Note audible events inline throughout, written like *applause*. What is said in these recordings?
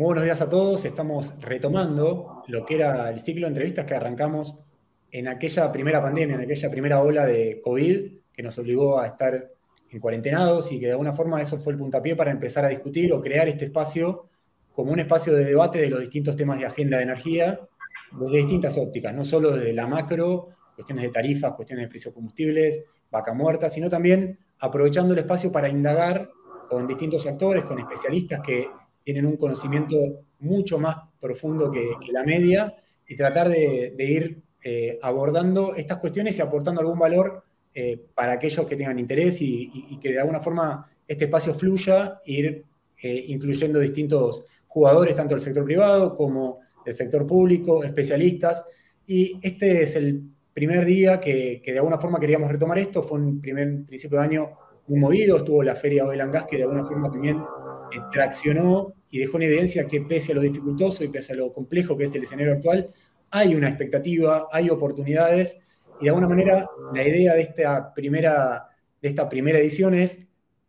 Muy buenos días a todos. Estamos retomando lo que era el ciclo de entrevistas que arrancamos en aquella primera pandemia, en aquella primera ola de COVID que nos obligó a estar en cuarentenados y que de alguna forma eso fue el puntapié para empezar a discutir o crear este espacio como un espacio de debate de los distintos temas de agenda de energía desde distintas ópticas, no solo desde la macro, cuestiones de tarifas, cuestiones de precios de combustibles, vaca muerta, sino también aprovechando el espacio para indagar con distintos actores, con especialistas que tienen un conocimiento mucho más profundo que, la media y tratar de, ir eh, abordando estas cuestiones y aportando algún valor eh, para aquellos que tengan interés y, que de alguna forma este espacio fluya e ir eh, incluyendo distintos jugadores, tanto del sector privado como del sector público, especialistas. Y este es el primer día que, de alguna forma queríamos retomar esto. Fue un primer principio de año muy movido. Estuvo la Feria Oil Gas que de alguna forma también eh, traccionó y dejó en evidencia que pese a lo dificultoso y pese a lo complejo que es el escenario actual, hay una expectativa, hay oportunidades y de alguna manera la idea de esta primera, de esta primera edición es,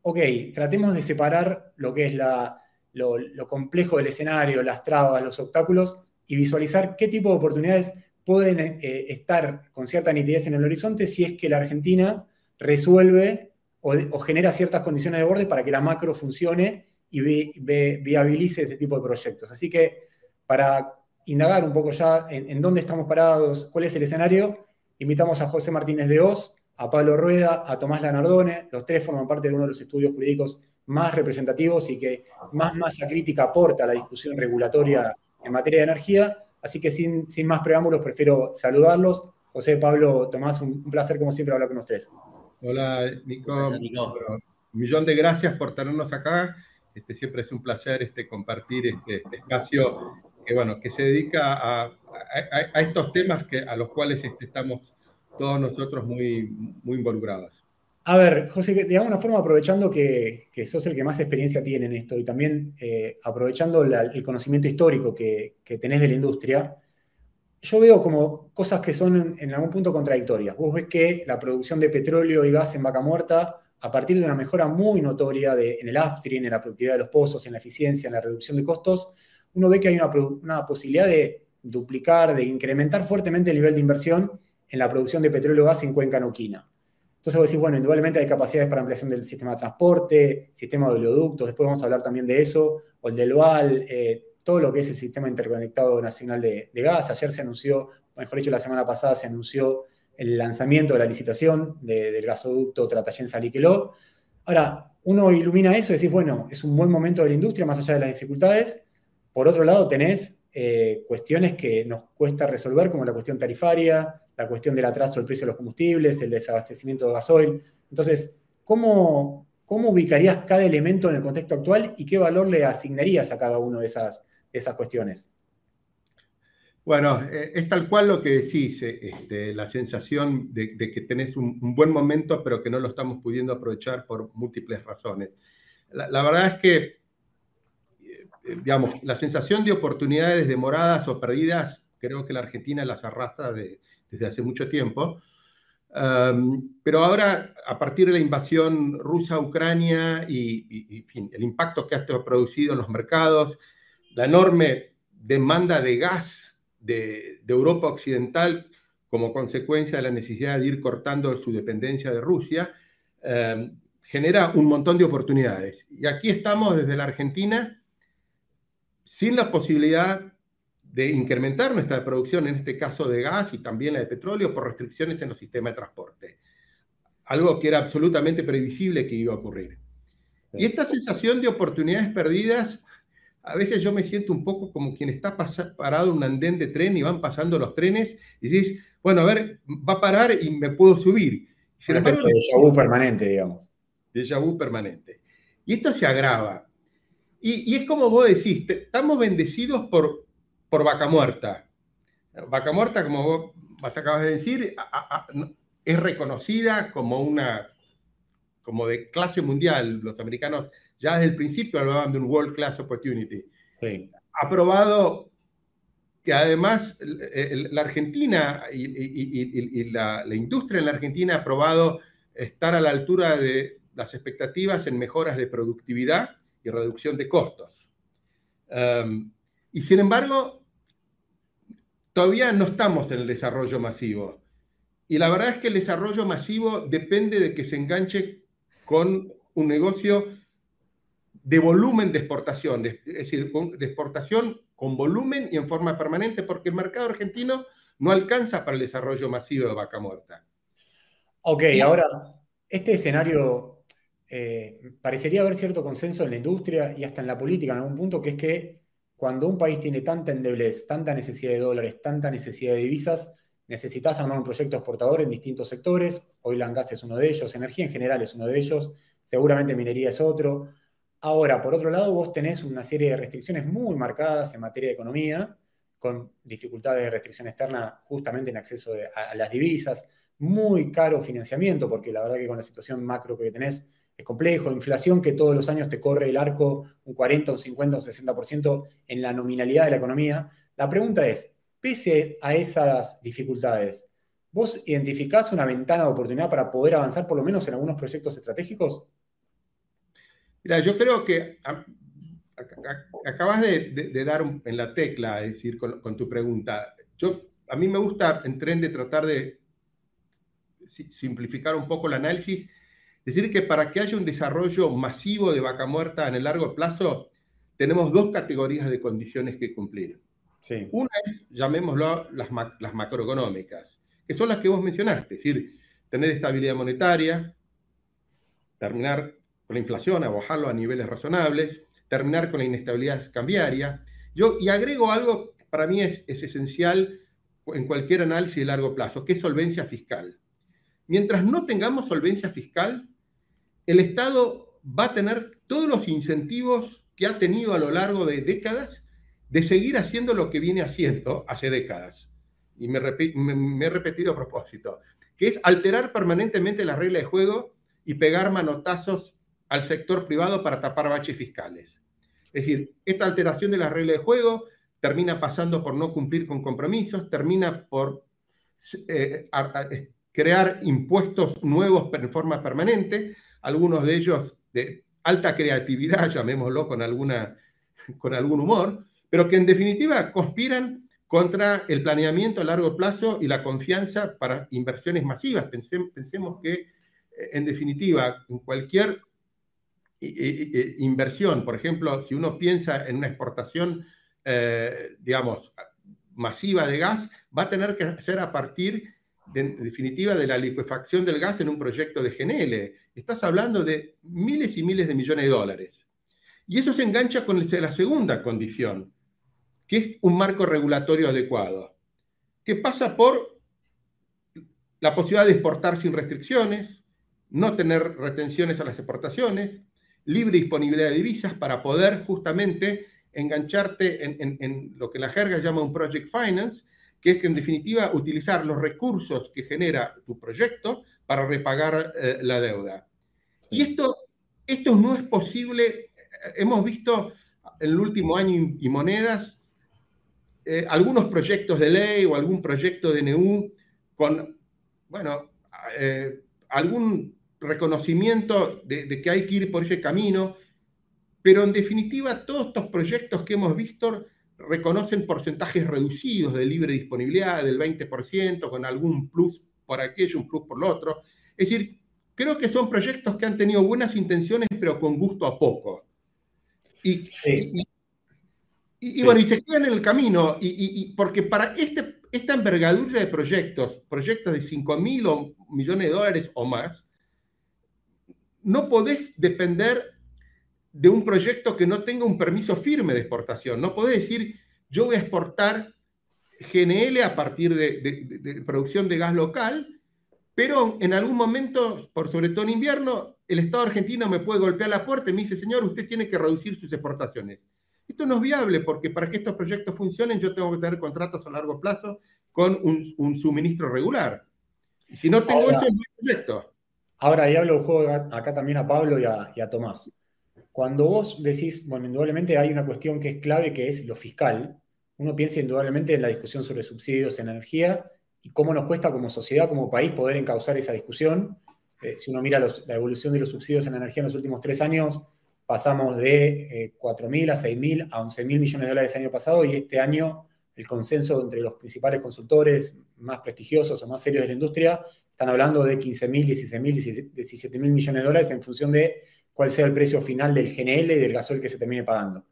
ok, tratemos de separar lo que es la, lo, complejo del escenario, las trabas, los obstáculos y visualizar qué tipo de oportunidades pueden eh, estar con cierta nitidez en el horizonte si es que la Argentina resuelve o, o genera ciertas condiciones de borde para que la macro funcione y viabilice ese tipo de proyectos. Así que para indagar un poco ya en, dónde estamos parados, cuál es el escenario, invitamos a José Martínez de Oz, a Pablo Rueda, a Tomás Lanardone, los tres forman parte de uno de los estudios jurídicos más representativos y que más masa crítica aporta a la discusión regulatoria en materia de energía. Así que sin, sin más preámbulos, prefiero saludarlos. José, Pablo, Tomás, un, placer como siempre hablar con ustedes. Hola, Nico. Un millón de gracias por tenernos acá. Este, siempre es un placer este, compartir este, espacio que, bueno, que se dedica a, estos temas que, a los cuales este, estamos todos nosotros muy, muy involucrados. A ver, José, de alguna forma aprovechando que, que, sos el que más experiencia tiene en esto y también eh, aprovechando el conocimiento histórico que, que, tenés de la industria, yo veo como cosas que son en, algún punto contradictorias. Vos ves que la producción de petróleo y gas en vaca muerta, a partir de una mejora muy notoria en el upstream, en la productividad de los pozos, en la eficiencia, en la reducción de costos, uno ve que hay una, posibilidad de duplicar, de incrementar fuertemente el nivel de inversión en la producción de petróleo y gas en Cuenca Noquina. Entonces vos decís, bueno, indudablemente hay capacidades para ampliación del sistema de transporte, sistema de oleoductos, después vamos a hablar también de eso, o el del VAL, eh, todo lo que es el sistema interconectado nacional de, gas. Ayer se anunció, mejor dicho, la semana pasada se anunció el lanzamiento de la licitación del gasoducto Tratayén-Saliqueló. Ahora, uno ilumina eso y decís, bueno, es un buen momento de la industria, más allá de las dificultades. Por otro lado, tenés eh, cuestiones que nos cuesta resolver, como la cuestión tarifaria, la cuestión del atraso del precio de los combustibles, el desabastecimiento de gasoil. Entonces, ¿cómo, ¿cómo ubicarías cada elemento en el contexto actual y qué valor le asignarías a cada una de esas, esas cuestiones? Bueno, eh, es tal cual lo que decís, eh, este, la sensación de, que tenés un, buen momento, pero que no lo estamos pudiendo aprovechar por múltiples razones. La, verdad es que, eh, digamos, la sensación de oportunidades demoradas o perdidas, creo que la Argentina las arrastra de, desde hace mucho tiempo. pero ahora, a partir de la invasión rusa a Ucrania y, el impacto que ha producido en los mercados, la enorme demanda de gas de, Europa Occidental como consecuencia de la necesidad de ir cortando su dependencia de Rusia, genera un montón de oportunidades. Y aquí estamos desde la Argentina sin la posibilidad de incrementar nuestra producción, en este caso de gas y también la de petróleo, por restricciones en los sistemas de transporte. Algo que era absolutamente previsible que iba a ocurrir. Y esta sensación de oportunidades perdidas, a veces yo me siento un poco como quien está parado en un andén de tren y van pasando los trenes y dices, bueno, a ver, va a parar y me puedo subir. De déjà vu permanente, digamos. Déjà vu permanente. Y esto se agrava. Y, y es como vos decís, estamos bendecidos por por vaca muerta. Vaca muerta, como vos acabas de decir, es reconocida como una, como de clase mundial. Los americanos ya desde el principio hablaban de un World Class Opportunity. Ha probado que además la Argentina y, la, la, industria en la Argentina ha probado estar a la altura de las expectativas en mejoras de productividad y reducción de costos. Um, y sin embargo, todavía no estamos en el desarrollo masivo. Y la verdad es que el desarrollo masivo depende de que se enganche con un negocio de volumen de exportación, es decir, de exportación con volumen y en forma permanente, porque el mercado argentino no alcanza para el desarrollo masivo de vaca muerta. Ok, ahora, este escenario eh, parecería haber cierto consenso en la industria y hasta en la política en algún punto, que es que cuando un país tiene tanta endeblez, tanta necesidad de dólares, tanta necesidad de divisas, necesitas armar un proyecto exportador en distintos sectores. Hoy la gas es uno de ellos, energía en general es uno de ellos, seguramente minería es otro. Ahora, por otro lado, vos tenés una serie de restricciones muy marcadas en materia de economía, con dificultades de restricción externa justamente en acceso a, las divisas, muy caro financiamiento, porque la verdad que con la situación macro que tenés es complejo, inflación que todos los años te corre el arco un 40, un 50, un 60% en la nominalidad de la economía. La pregunta es, pese a esas dificultades, ¿vos identificás una ventana de oportunidad para poder avanzar por lo menos en algunos proyectos estratégicos? Mira, yo creo que acabas de, dar en la tecla, es decir, con, tu pregunta. Yo, a mí me gusta en tren de tratar de simplificar un poco el análisis, decir que para que haya un desarrollo masivo de vaca muerta en el largo plazo, tenemos dos categorías de condiciones que cumplir. Una es, llamémoslo, las, las macroeconómicas, que son las que vos mencionaste, es decir, tener estabilidad monetaria, terminar con la inflación, a bajarlo a niveles razonables, terminar con la inestabilidad cambiaria. Yo, y agrego algo que para mí es, es esencial en cualquier análisis de largo plazo, que es solvencia fiscal. Mientras no tengamos solvencia fiscal, el Estado va a tener todos los incentivos que ha tenido a lo largo de décadas de seguir haciendo lo que viene haciendo hace décadas. Y me, me, he repetido a propósito, que es alterar permanentemente la regla de juego y pegar manotazos al sector privado para tapar baches fiscales. Es decir, esta alteración de las reglas de juego termina pasando por no cumplir con compromisos, termina por eh, crear impuestos nuevos en forma permanente, algunos de ellos de alta creatividad, *laughs* llamémoslo con, alguna, con algún humor, pero que en definitiva conspiran contra el planeamiento a largo plazo y la confianza para inversiones masivas. Pensemos que, eh, en definitiva, en cualquier inversión, por ejemplo, si uno piensa en una exportación, eh, digamos, masiva de gas, va a tener que ser a partir, en definitiva, de la liquefacción del gas en un proyecto de GNL. Estás hablando de miles y miles de millones de dólares. Y eso se engancha con la segunda condición, que es un marco regulatorio adecuado, que pasa por la posibilidad de exportar sin restricciones, no tener retenciones a las exportaciones, libre disponibilidad de divisas para poder justamente engancharte en, lo que la jerga llama un project finance, que es en definitiva utilizar los recursos que genera tu proyecto para repagar eh, la deuda. Y esto, esto no es posible, eh, hemos visto en el último año y, monedas eh, algunos proyectos de ley o algún proyecto de NU con, bueno, algún reconocimiento de, que hay que ir por ese camino, pero en definitiva todos estos proyectos que hemos visto reconocen porcentajes reducidos de libre disponibilidad del 20%, con algún plus por aquello, un plus por lo otro. Es decir, creo que son proyectos que han tenido buenas intenciones, pero con gusto a poco. Y, y, bueno, y se quedan en el camino, y, porque para este, esta envergadura de proyectos, proyectos de 5 mil millones de dólares o más, no podés depender de un proyecto que no tenga un permiso firme de exportación. No podés decir, yo voy a exportar GNL a partir de, producción de gas local, pero en algún momento, por sobre todo en invierno, el Estado argentino me puede golpear la puerta y me dice, señor, usted tiene que reducir sus exportaciones. Esto no es viable porque para que estos proyectos funcionen yo tengo que tener contratos a largo plazo con un, suministro regular. Y si no tengo ese proyecto. Ahora, ahí hablo acá también a Pablo y a, Tomás. Cuando vos decís, bueno, indudablemente hay una cuestión que es clave, que es lo fiscal, uno piensa indudablemente en la discusión sobre subsidios en energía y cómo nos cuesta como sociedad, como país, poder encauzar esa discusión. Eh, si uno mira la evolución de los subsidios en energía en los últimos tres años, pasamos de 4.000 a 6.000 a 11.000 millones de dólares el año pasado y este año el consenso entre los principales consultores más prestigiosos o más serios de la industria están hablando de 15.000, 16.000, 17.000 millones de dólares en función de cuál sea el precio final del GNL y del gasol que se termine pagando.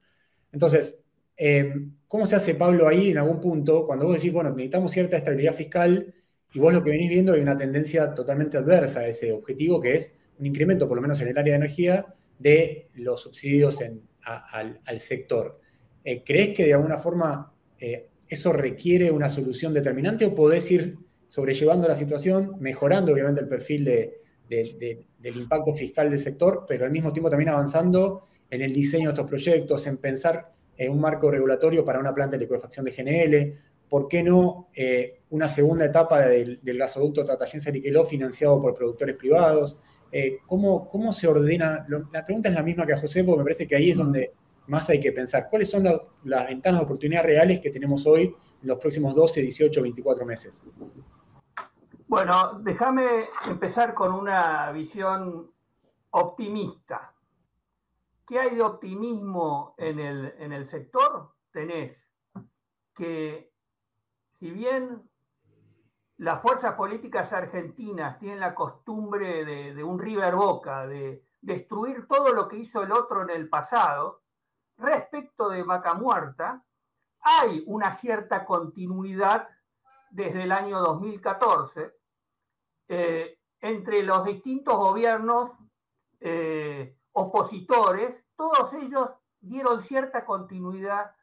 Entonces, eh, ¿cómo se hace, Pablo, ahí en algún punto, cuando vos decís, bueno, necesitamos cierta estabilidad fiscal y vos lo que venís viendo hay una tendencia totalmente adversa a ese objetivo, que es un incremento, por lo menos en el área de energía, de los subsidios al, sector. Eh, ¿Crees que de alguna forma eh, eso requiere una solución determinante o podés ir sobrellevando la situación, mejorando obviamente el perfil del impacto fiscal del sector, pero al mismo tiempo también avanzando en el diseño de estos proyectos, en pensar en un marco regulatorio para una planta de liquefacción de GNL, ¿por qué no eh, una segunda etapa del, gasoducto Tratayén-Seriqueló financiado por productores privados? Eh, ¿cómo, ¿cómo, se ordena? La pregunta es la misma que a José, porque me parece que ahí es donde más hay que pensar. ¿Cuáles son las ventanas de oportunidad reales que tenemos hoy en los próximos 12, 18, 24 meses? Bueno, déjame empezar con una visión optimista. ¿Qué hay de optimismo en el, en el sector? Tenés que, si bien las fuerzas políticas argentinas tienen la costumbre de, un River Boca, de destruir todo lo que hizo el otro en el pasado, respecto de Vaca Muerta, hay una cierta continuidad desde el año 2014 eh, entre los distintos gobiernos eh, opositores, todos ellos dieron cierta continuidad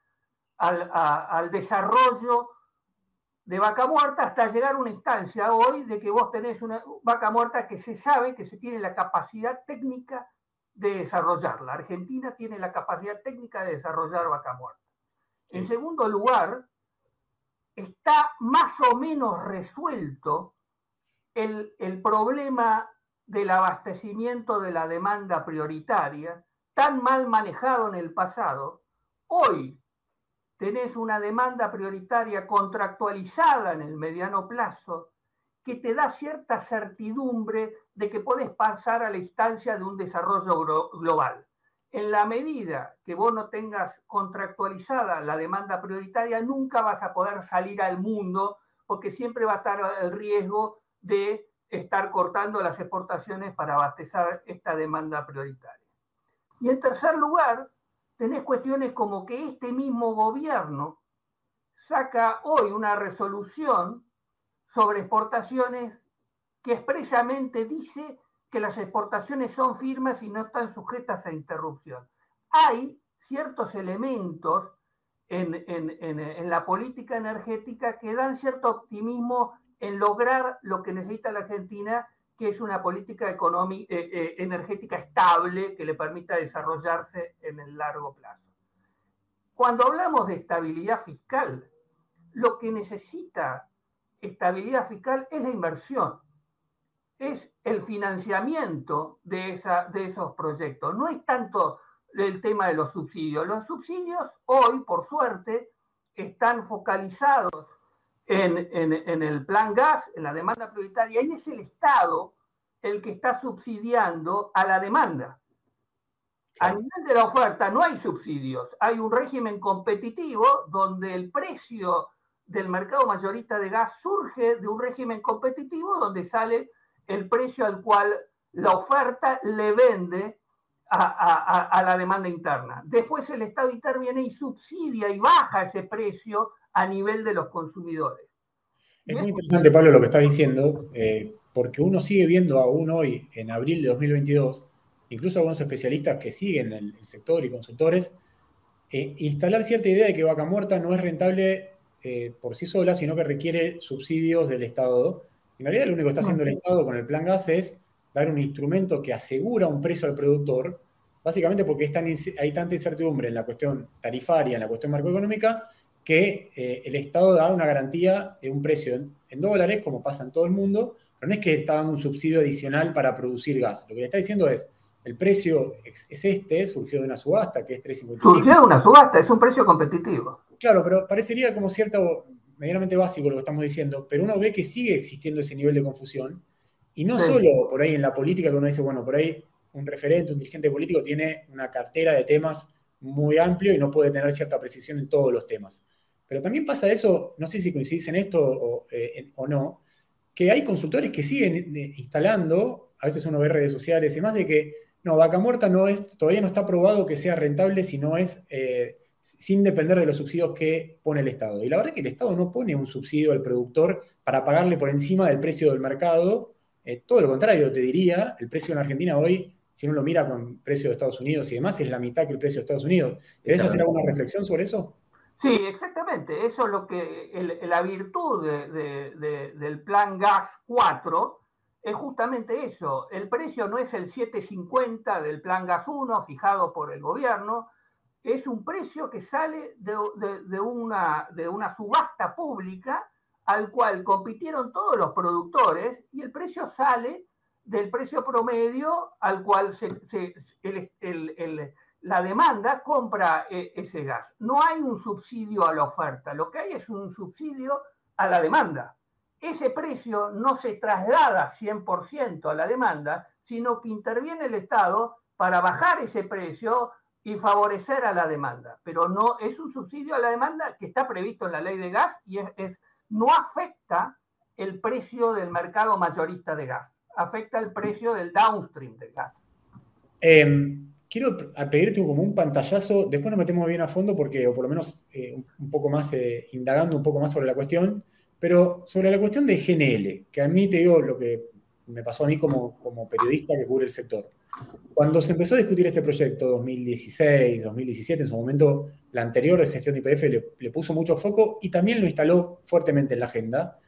al, al desarrollo de vaca muerta hasta llegar a una instancia hoy de que vos tenés una vaca muerta que se sabe que se tiene la capacidad técnica de desarrollarla. Argentina tiene la capacidad técnica de desarrollar vaca muerta. En segundo lugar, está más o menos resuelto el, el problema del abastecimiento de la demanda prioritaria, tan mal manejado en el pasado. Hoy tenés una demanda prioritaria contractualizada en el mediano plazo que te da cierta certidumbre de que podés pasar a la instancia de un desarrollo global. En la medida que vos no tengas contractualizada la demanda prioritaria, nunca vas a poder salir al mundo porque siempre va a estar el riesgo de estar cortando las exportaciones para abastecer esta demanda prioritaria. Y en tercer lugar, tenés cuestiones como que este mismo gobierno saca hoy una resolución sobre exportaciones que expresamente dice que las exportaciones son firmes y no están sujetas a interrupción. Hay ciertos elementos en, en, la política energética que dan cierto optimismo en lograr lo que necesita la Argentina que es una política económica, eh, eh, energética estable que le permita desarrollarse en el largo plazo. Cuando hablamos de estabilidad fiscal, lo que necesita estabilidad fiscal es la inversión, es el financiamiento de, esa, de esos proyectos. No es tanto el tema de los subsidios. Los subsidios hoy, por suerte, están focalizados en, el plan gas, en la demanda prioritaria, y es el Estado el que está subsidiando a la demanda. A nivel de la oferta no hay subsidios, hay un régimen competitivo donde el precio del mercado mayorista de gas surge de un régimen competitivo donde sale el precio al cual la oferta le vende a, a, la demanda interna. Después el Estado interviene y subsidia y baja ese precio a nivel de los consumidores. Es muy interesante, Pablo, lo que estás diciendo, eh, porque uno sigue viendo aún hoy, en abril de 2022, incluso algunos especialistas que siguen el, sector y consultores, eh, instalar cierta idea de que vaca muerta no es rentable eh, por sí sola, sino que requiere subsidios del Estado. En realidad, lo único que está haciendo el Estado con el plan gas es dar un instrumento que asegura un precio al productor, básicamente porque hay tanta incertidumbre en la cuestión tarifaria, en la cuestión macroeconómica, que eh, el Estado da una garantía de un precio en, dólares, como pasa en todo el mundo, pero no es que está dando un subsidio adicional para producir gas. Lo que le está diciendo es, el precio es, este, surgió de una subasta, que es 3.55. Surgió de una subasta, es un precio competitivo. Claro, pero parecería como cierto, medianamente básico lo que estamos diciendo, pero uno ve que sigue existiendo ese nivel de confusión, y no solo por ahí en la política que uno dice, bueno, por ahí un referente, un dirigente político tiene una cartera de temas muy amplio y no puede tener cierta precisión en todos los temas. Pero también pasa eso, no sé si coincidís en esto o, eh, no, que hay consultores que siguen eh, instalando, a veces uno ve redes sociales y más de que, no, vaca muerta no es, todavía no está probado que sea rentable si no es eh, sin depender de los subsidios que pone el Estado. Y la verdad es que el Estado no pone un subsidio al productor para pagarle por encima del precio del mercado. todo lo contrario, te diría, el precio en Argentina hoy si uno lo mira con precio de Estados Unidos y demás, es la mitad que el precio de Estados Unidos. ¿Querés hacer alguna reflexión sobre eso? Sí, exactamente. Eso es lo que la virtud del plan gas 4 es justamente eso. El precio no es el 750 del plan gas 1 fijado por el gobierno, es un precio que sale de, una, de una subasta pública al cual compitieron todos los productores y el precio sale del precio promedio al cual la demanda compra eh, ese gas. No hay un subsidio a la oferta, lo que hay es un subsidio a la demanda. Ese precio no se traslada 100% a la demanda, sino que interviene el Estado para bajar ese precio y favorecer a la demanda. Pero no es un subsidio a la demanda que está previsto en la ley de gas y no afecta el precio del mercado mayorista de gas afecta el precio del downstream del gas. Em, quiero pedirte como un pantallazo, después nos metemos bien a fondo porque, o por lo menos eh, un poco más, eh, indagando un poco más sobre la cuestión, pero sobre la cuestión de GNL, que a mí te digo lo que me pasó a mí como, como periodista que cubre el sector. Cuando se empezó a discutir este proyecto, 2016, 2017, en su momento la anterior de gestión de IPF le, le puso mucho foco y también lo instaló fuertemente en la agenda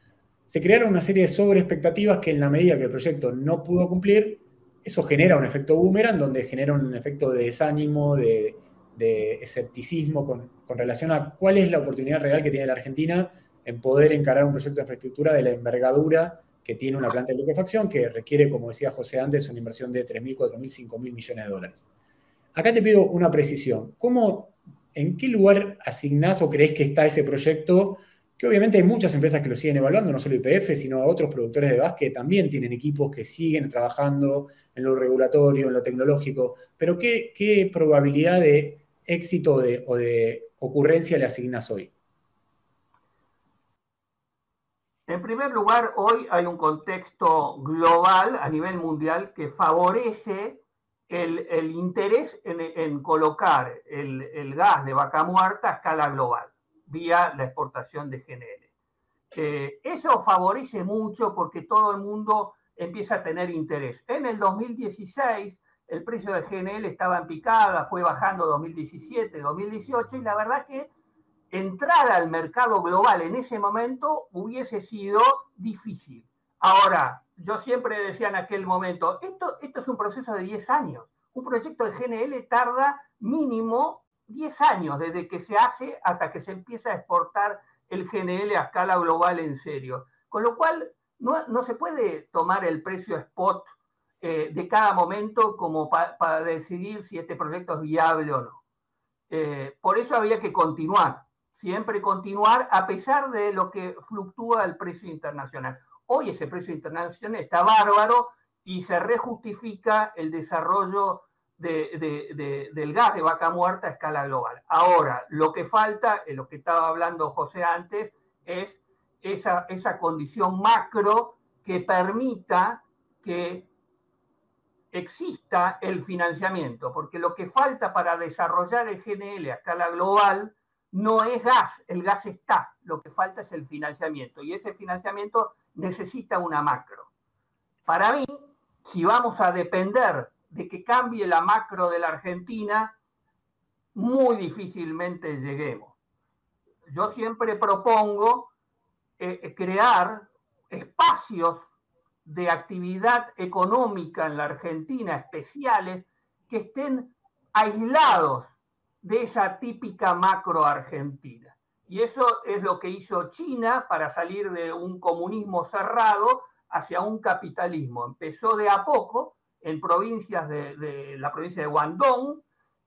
se crearon una serie de sobreexpectativas que en la medida que el proyecto no pudo cumplir, eso genera un efecto boomerang, donde genera un efecto de desánimo, de, escepticismo con, relación a cuál es la oportunidad real que tiene la Argentina en poder encarar un proyecto de infraestructura de la envergadura que tiene una planta de liquefacción que requiere, como decía José antes, una inversión de 3.000, 4.000, 5.000 millones de dólares. Acá te pido una precisión. ¿Cómo, ¿En qué lugar asignás o crees que está ese proyecto que obviamente hay muchas empresas que lo siguen evaluando, no solo IPF, sino otros productores de gas que también tienen equipos que siguen trabajando en lo regulatorio, en lo tecnológico, pero ¿qué, probabilidad de éxito o de ocurrencia le asignas hoy? En primer lugar, hoy hay un contexto global a nivel mundial que favorece el, interés en, colocar el, el gas de vaca muerta a escala global vía la exportación de GNL. Eh, eso favorece mucho porque todo el mundo empieza a tener interés. En el 2016 el precio de GNL estaba en picada, fue bajando 2017, 2018 y la verdad que entrar al mercado global en ese momento hubiese sido difícil. Ahora, yo siempre decía en aquel momento, esto, esto es un proceso de 10 años. Un proyecto de GNL tarda mínimo 10 años desde que se hace hasta que se empieza a exportar el GNL a escala global en serio. Con lo cual, no, se puede tomar el precio spot eh, de cada momento como para decidir si este proyecto es viable o no. Eh, por eso había que continuar, siempre continuar a pesar de lo que fluctúa el precio internacional. Hoy ese precio internacional está bárbaro y se rejustifica el desarrollo del gas de vaca muerta a escala global. Ahora, lo que falta, en lo que estaba hablando José antes, es esa, esa condición macro que permita que exista el financiamiento, porque lo que falta para desarrollar el GNL a escala global no es gas, el gas está, lo que falta es el financiamiento y ese financiamiento necesita una macro. Para mí, si vamos a depender de que cambie la macro de la Argentina, muy difícilmente lleguemos. Yo siempre propongo eh, eh, crear espacios de actividad económica en la Argentina especiales que estén aislados de esa típica macro argentina. Y eso es lo que hizo China para salir de un comunismo cerrado hacia un capitalismo. Empezó de a poco, en provincias de, la provincia de Guangdong,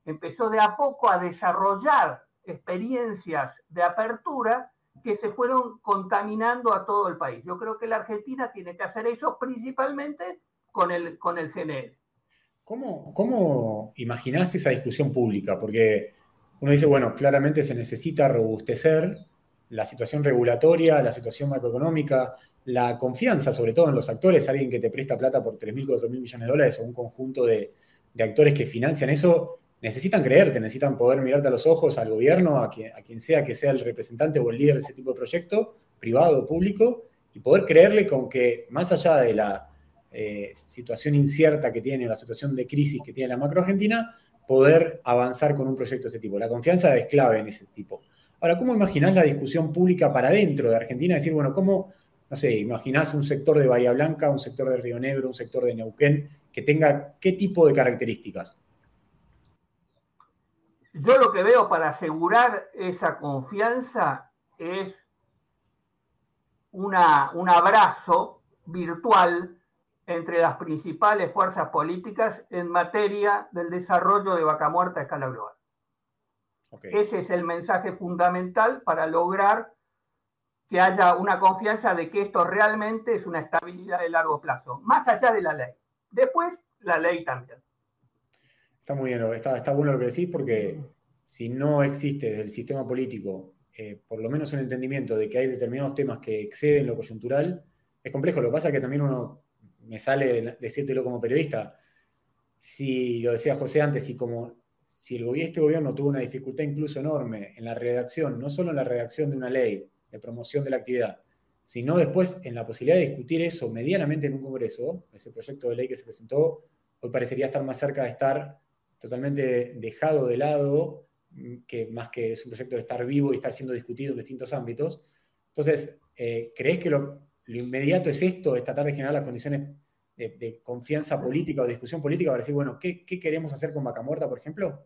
empezó de a poco a desarrollar experiencias de apertura que se fueron contaminando a todo el país. Yo creo que la Argentina tiene que hacer eso principalmente con el, con el GNL. ¿Cómo, ¿Cómo imaginás esa discusión pública? Porque uno dice, bueno, claramente se necesita robustecer la situación regulatoria, la situación macroeconómica, la confianza, sobre todo en los actores, alguien que te presta plata por 3.000, 4.000 millones de dólares o un conjunto de, actores que financian eso, necesitan creerte, necesitan poder mirarte a los ojos al gobierno, a quien, a quien sea que sea el representante o el líder de ese tipo de proyecto, privado o público, y poder creerle con que más allá de la eh, situación incierta que tiene, la situación de crisis que tiene la macro argentina, poder avanzar con un proyecto de ese tipo. La confianza es clave en ese tipo. Ahora, ¿cómo imaginás la discusión pública para dentro de Argentina? Decir, bueno, ¿cómo, no sé, imaginás un sector de Bahía Blanca, un sector de Río Negro, un sector de Neuquén, que tenga qué tipo de características? Yo lo que veo para asegurar esa confianza es una, un abrazo virtual entre las principales fuerzas políticas en materia del desarrollo de vaca muerta a escala global. Ese es el mensaje fundamental para lograr que haya una confianza de que esto realmente es una estabilidad de largo plazo, más allá de la ley. Después, la ley también. Está muy bien, está, está bueno lo que decís porque si no existe desde el sistema político eh, por lo menos un entendimiento de que hay determinados temas que exceden lo coyuntural, es complejo. Lo que pasa es que también uno me sale decírtelo como periodista. Si lo decía José antes, y como si el, este gobierno tuvo una dificultad incluso enorme en la redacción, no solo en la redacción de una ley de promoción de la actividad, sino después en la posibilidad de discutir eso medianamente en un Congreso, ese proyecto de ley que se presentó, hoy parecería estar más cerca de estar totalmente dejado de lado que más que es un proyecto de estar vivo y estar siendo discutido en distintos ámbitos. Entonces, eh, ¿crees que lo, inmediato es esto, es tratar de generar las condiciones de, confianza política o discusión política para decir, bueno, ¿qué, queremos hacer con Vaca Muerta, por ejemplo?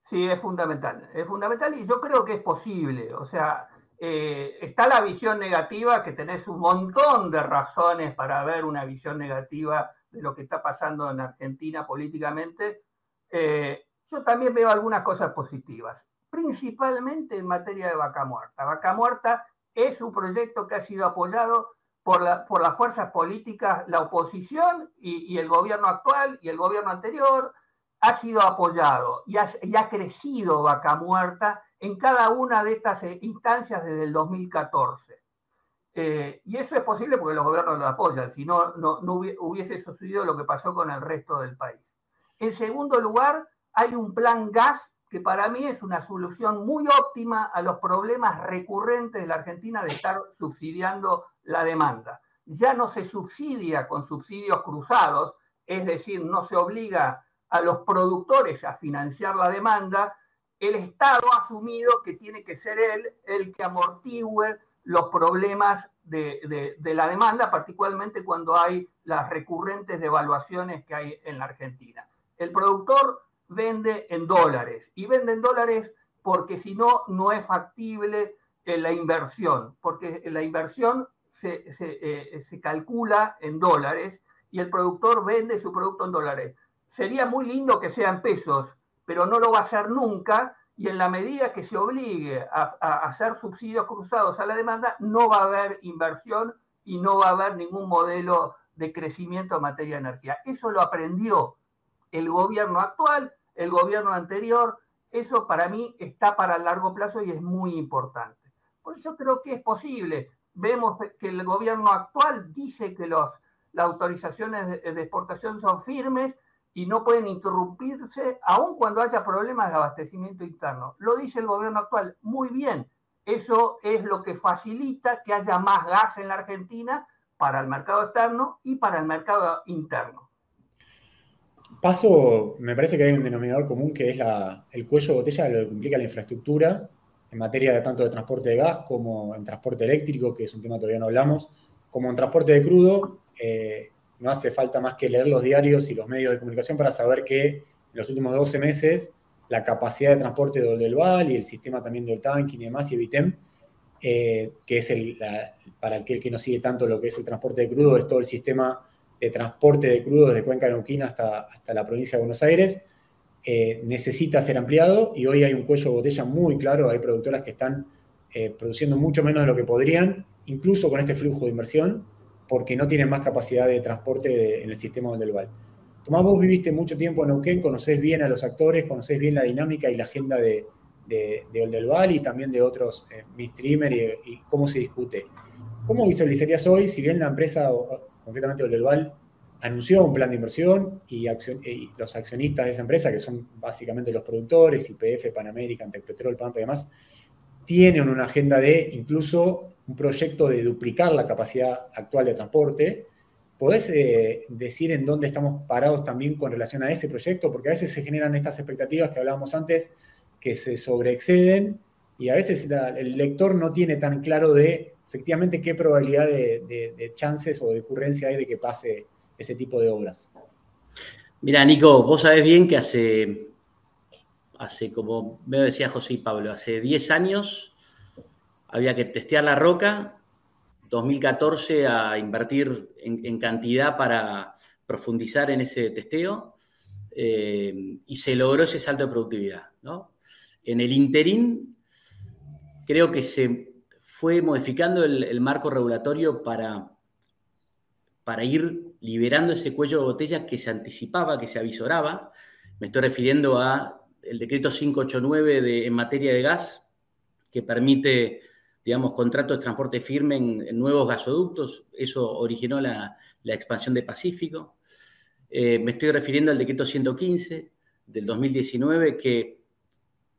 Sí, es fundamental. Es fundamental y yo creo que es posible. O sea, eh, está la visión negativa, que tenés un montón de razones para ver una visión negativa de lo que está pasando en Argentina políticamente. Eh, yo también veo algunas cosas positivas, principalmente en materia de vaca muerta. Vaca muerta es un proyecto que ha sido apoyado por, las fuerzas políticas, la oposición y, el gobierno actual y el gobierno anterior, ha sido apoyado y ha, crecido vaca muerta en cada una de estas eh, instancias desde el 2014. Eh, y eso es posible porque los gobiernos lo apoyan, si no, no, no hubiese sucedido lo que pasó con el resto del país. En segundo lugar, hay un plan gas que para mí es una solución muy óptima a los problemas recurrentes de la Argentina de estar subsidiando la demanda. Ya no se subsidia con subsidios cruzados, es decir, no se obliga a los productores a financiar la demanda, el Estado ha asumido que tiene que ser él el que amortigüe los problemas de, la demanda, particularmente cuando hay las recurrentes devaluaciones que hay en la Argentina. El productor vende en dólares. Y vende en dólares porque si no, no es factible eh, la inversión, porque la inversión eh, se, calcula en dólares y el productor vende su producto en dólares. Sería muy lindo que sean pesos, pero no lo va a hacer nunca y en la medida que se obligue a, hacer subsidios cruzados a la demanda, no va a haber inversión y no va a haber ningún modelo de crecimiento en materia de energía. Eso lo aprendió el gobierno actual el gobierno anterior, eso para mí está para largo plazo y es muy importante. Por eso creo que es posible. Vemos que el gobierno actual dice que los, las autorizaciones de, exportación son firmes y no pueden interrumpirse aun cuando haya problemas de abastecimiento interno. Lo dice el gobierno actual. Muy bien. Eso es lo que facilita que haya más gas en la Argentina para el mercado externo y para el mercado interno. Paso, me parece que hay un denominador común que es el cuello de botella de lo que implica la infraestructura en materia de tanto de transporte de gas como en transporte eléctrico, que es un tema que todavía no hablamos, como en transporte de crudo. Eh, no hace falta más que leer los diarios y los medios de comunicación para saber que en los últimos 12 meses la capacidad de transporte de Oldelval y el sistema también del tanque y demás y Evitem, eh, que es el, para aquel que no sigue tanto lo que es el transporte de crudo, es todo el sistema de transporte de crudo desde Cuenca de Neuquén hasta, hasta la provincia de Buenos Aires, eh, necesita ser ampliado y hoy hay un cuello de botella muy claro, hay productoras que están eh, produciendo mucho menos de lo que podrían, incluso con este flujo de inversión, porque no tienen más capacidad de transporte en el sistema del Val. Tomás, vos viviste mucho tiempo en Neuquén, conocés bien a los actores, conocés bien la dinámica y la agenda de, de, de y también de otros eh, y, cómo se discute. ¿Cómo visualizarías hoy, si bien la empresa, concretamente Oldelval, anunció un plan de inversión y, los accionistas de esa empresa, que son básicamente los productores, IPF, Pan American, Tecpetrol, Pampa y demás, tienen una agenda de incluso un proyecto de duplicar la capacidad actual de transporte. ¿Podés eh, decir en dónde estamos parados también con relación a ese proyecto? Porque a veces se generan estas expectativas que hablábamos antes que se sobreexceden y a veces el lector no tiene tan claro de efectivamente qué probabilidad de, chances o de ocurrencia hay de que pase ese tipo de obras. Mira, Nico, vos sabés bien que hace, hace como me decía José y Pablo, hace 10 años había que testear la roca, 2014 a invertir en, cantidad para profundizar en ese testeo eh, y se logró ese salto de productividad. ¿no? En el interín, creo que se fue modificando el, marco regulatorio para, para ir liberando ese cuello de botella que se anticipaba, que se avisoraba. Me estoy refiriendo a el decreto 589 de, en materia de gas, que permite, digamos, contratos de transporte firme en, nuevos gasoductos. Eso originó la, expansión de Pacífico. Eh, me estoy refiriendo al decreto 115 del 2019, que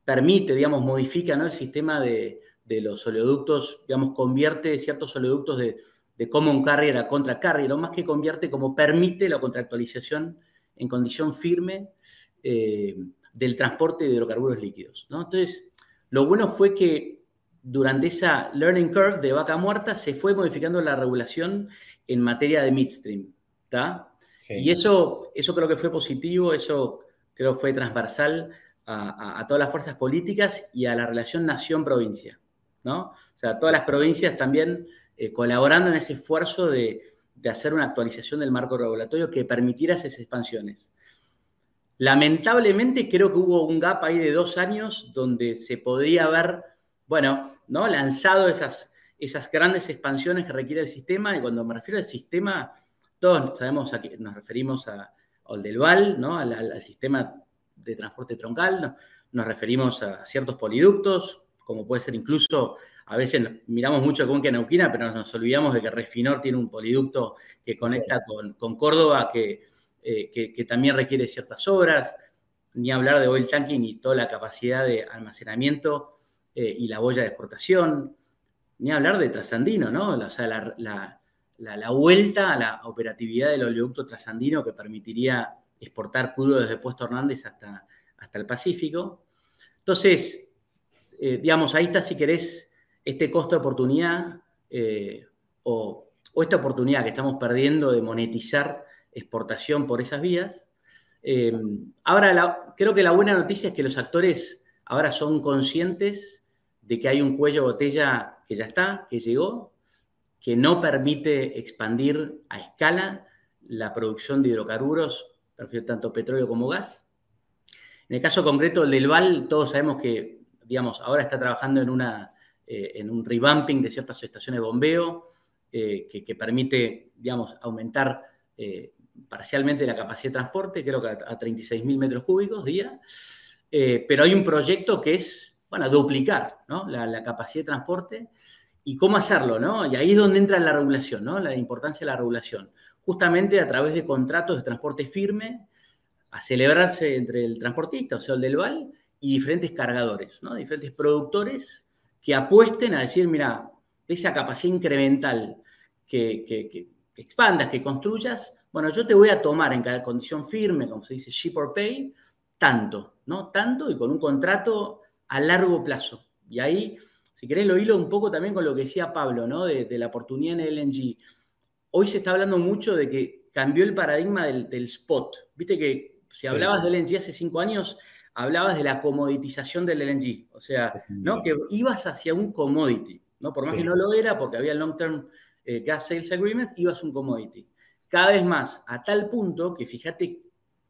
permite, digamos, modifica ¿no? el sistema de, los oleoductos, digamos, convierte ciertos oleoductos de, common carrier a contra carrier, no más que convierte como permite la contractualización en condición firme eh, del transporte de hidrocarburos líquidos. ¿no? Entonces, lo bueno fue que durante esa learning curve de vaca muerta se fue modificando la regulación en materia de midstream. Y eso, eso creo que fue positivo, eso creo que fue transversal a, todas las fuerzas políticas y a la relación nación-provincia, ¿no? O sea, todas las provincias también eh, colaborando en ese esfuerzo de, hacer una actualización del marco regulatorio que permitiera esas expansiones. Lamentablemente creo que hubo un gap ahí de dos años donde se podría haber, bueno, ¿no? lanzado esas, esas grandes expansiones que requiere el sistema, y cuando me refiero al sistema, todos sabemos a que nos referimos a, del VAL, ¿no? al, al sistema de transporte troncal, nos referimos a ciertos poliductos, como puede ser incluso, a veces miramos mucho con que Neuquina, pero nos olvidamos de que Refinor tiene un poliducto que conecta con, Córdoba, eh, que, que, también requiere ciertas obras, ni hablar de oil tanking y toda la capacidad de almacenamiento eh, y la boya de exportación, ni hablar de trasandino, ¿no? O sea, la, la vuelta a la operatividad del oleoducto trasandino que permitiría exportar crudo desde Puesto Hernández hasta, hasta el Pacífico. Entonces, eh, digamos, ahí está, si querés, este costo de oportunidad eh, o, esta oportunidad que estamos perdiendo de monetizar exportación por esas vías. Ahora, creo que la buena noticia es que los actores ahora son conscientes de que hay un cuello botella que ya está, que llegó, que no permite expandir a escala la producción de hidrocarburos tanto petróleo como gas. En el caso concreto del VAL, todos sabemos que, digamos, ahora está trabajando en, una, eh, en un revamping de ciertas estaciones de bombeo eh, que, permite, digamos, aumentar eh, parcialmente la capacidad de transporte, creo que a, 36.000 metros cúbicos día. pero hay un proyecto que es, bueno, duplicar la, la, capacidad de transporte y cómo hacerlo, ¿no? Y ahí es donde entra la regulación, ¿no? La importancia de la regulación justamente a través de contratos de transporte firme, a celebrarse entre el transportista, o sea, el del VAL, y diferentes cargadores, ¿no? diferentes productores que apuesten a decir, mira, esa capacidad incremental que, expandas, que construyas, bueno, yo te voy a tomar en cada condición firme, como se dice, ship or pay, tanto, ¿no? Tanto y con un contrato a largo plazo. Y ahí, si querés, lo hilo un poco también con lo que decía Pablo, ¿no? De, de la oportunidad en el LNG hoy se está hablando mucho de que cambió el paradigma del, spot. Viste que si hablabas del LNG hace cinco años, hablabas de la comoditización del LNG. O sea, ¿no? que ibas hacia un commodity. ¿no? Por más que no lo era, porque había long-term eh, gas sales agreements, ibas a un commodity. Cada vez más, a tal punto que fíjate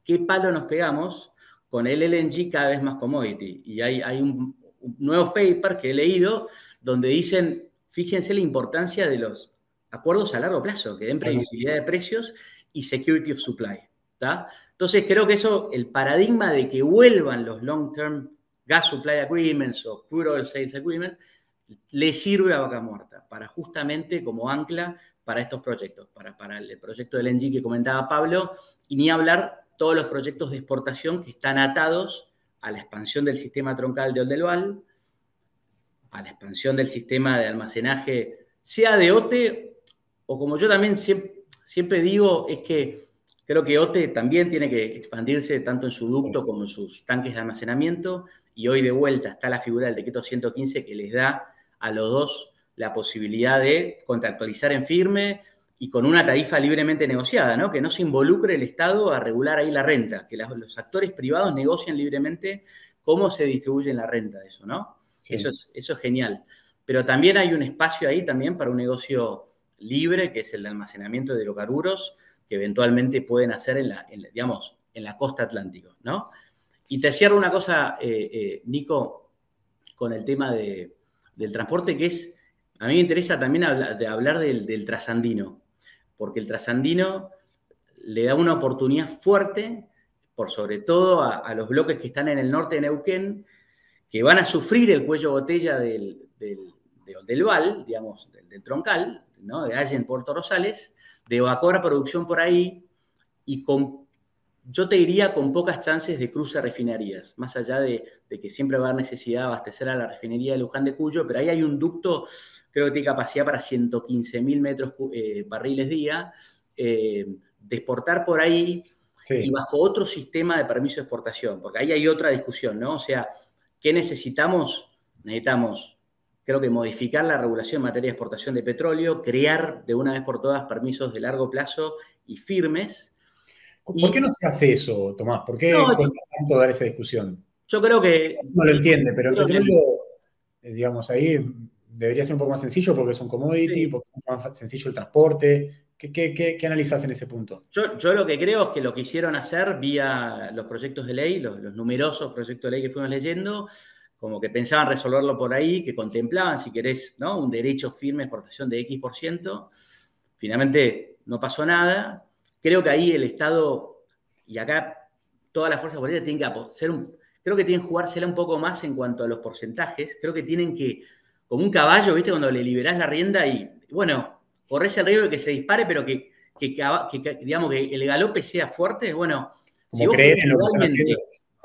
qué palo nos pegamos con el LNG cada vez más commodity. Y hay, hay un, un nuevos papers que he leído donde dicen, fíjense la importancia de los acuerdos a largo plazo que den previsibilidad de precios y security of supply. Entonces creo que eso, el paradigma de que vuelvan los long-term gas supply agreements o crude oil sales agreements, le sirve a Vaca Muerta para justamente como ancla para estos proyectos, para, para el proyecto del NG que comentaba Pablo, y ni hablar todos los proyectos de exportación que están atados a la expansión del sistema troncal de Oldelval, a la expansión del sistema de almacenaje, sea de OTE o como yo también siempre, siempre digo, es que creo que OTE también tiene que expandirse tanto en su ducto como en sus tanques de almacenamiento y hoy de vuelta está la figura del decreto 115 que les da a los dos la posibilidad de contractualizar en firme y con una tarifa libremente negociada, ¿no? Que no se involucre el Estado a regular ahí la renta, que los actores privados negocien libremente cómo se distribuye la renta de eso, ¿no? Eso, es, eso es genial. Pero también hay un espacio ahí también para un negocio libre, que es el de almacenamiento de hidrocarburos, que eventualmente pueden hacer en la, digamos, en la costa atlántica, ¿no? Y te cierro una cosa, eh, eh, Nico, con el tema de, del transporte, que es, a mí me interesa también hablar, del, trasandino, porque el trasandino le da una oportunidad fuerte, por sobre todo a, los bloques que están en el norte de Neuquén, que van a sufrir el cuello botella del, del, Val, digamos, del, troncal, ¿no? de Allen, Puerto Rosales, de evacuar producción por ahí y con yo te diría con pocas chances de cruce a refinerías, más allá de, que siempre va a haber necesidad de abastecer a la refinería de Luján de Cuyo, pero ahí hay un ducto, creo que tiene capacidad para 115 mil metros eh, barriles día, eh, de exportar por ahí y bajo otro sistema de permiso de exportación, porque ahí hay otra discusión, ¿no? O sea, ¿qué necesitamos? Necesitamos, creo que modificar la regulación en materia de exportación de petróleo, crear de una vez por todas permisos de largo plazo y firmes, ¿Por qué no se hace eso, Tomás? ¿Por qué no, cuesta tanto dar esa discusión? Yo creo que. No lo entiende, pero el petróleo, eh, digamos, ahí debería ser un poco más sencillo porque es un commodity, porque es más sencillo el transporte. ¿Qué, qué, analizas en ese punto? Yo, yo, lo que creo es que lo que hicieron hacer vía los proyectos de ley, los, los numerosos proyectos de ley que fuimos leyendo, como que pensaban resolverlo por ahí, que contemplaban, si querés, ¿no? un derecho firme de exportación de X%. Finalmente no pasó nada Creo que ahí el Estado, y acá todas las fuerzas políticas tienen que ser un, creo que tienen que jugársela un poco más en cuanto a los porcentajes. Creo que tienen que, como un caballo, ¿viste? Cuando le liberás la rienda y, bueno, corres el riesgo de que se dispare, pero que, digamos, que el galope sea fuerte. Bueno, como creer en lo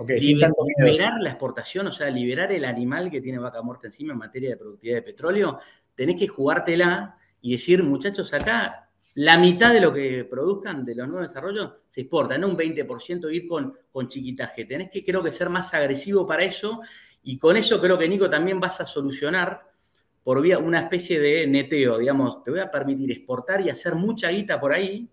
que liberar la exportación, o sea, liberar el animal que tiene vaca muerta encima en materia de productividad de petróleo, tenés que jugártela y decir, muchachos, acá la mitad de lo que produzcan de los nuevos desarrollos se exporta, no un 20% ir con, con chiquitaje. Tenés que, creo que, ser más agresivo para eso y con eso creo que, Nico, también vas a solucionar por vía una especie de neteo, digamos, te voy a permitir exportar y hacer mucha guita por ahí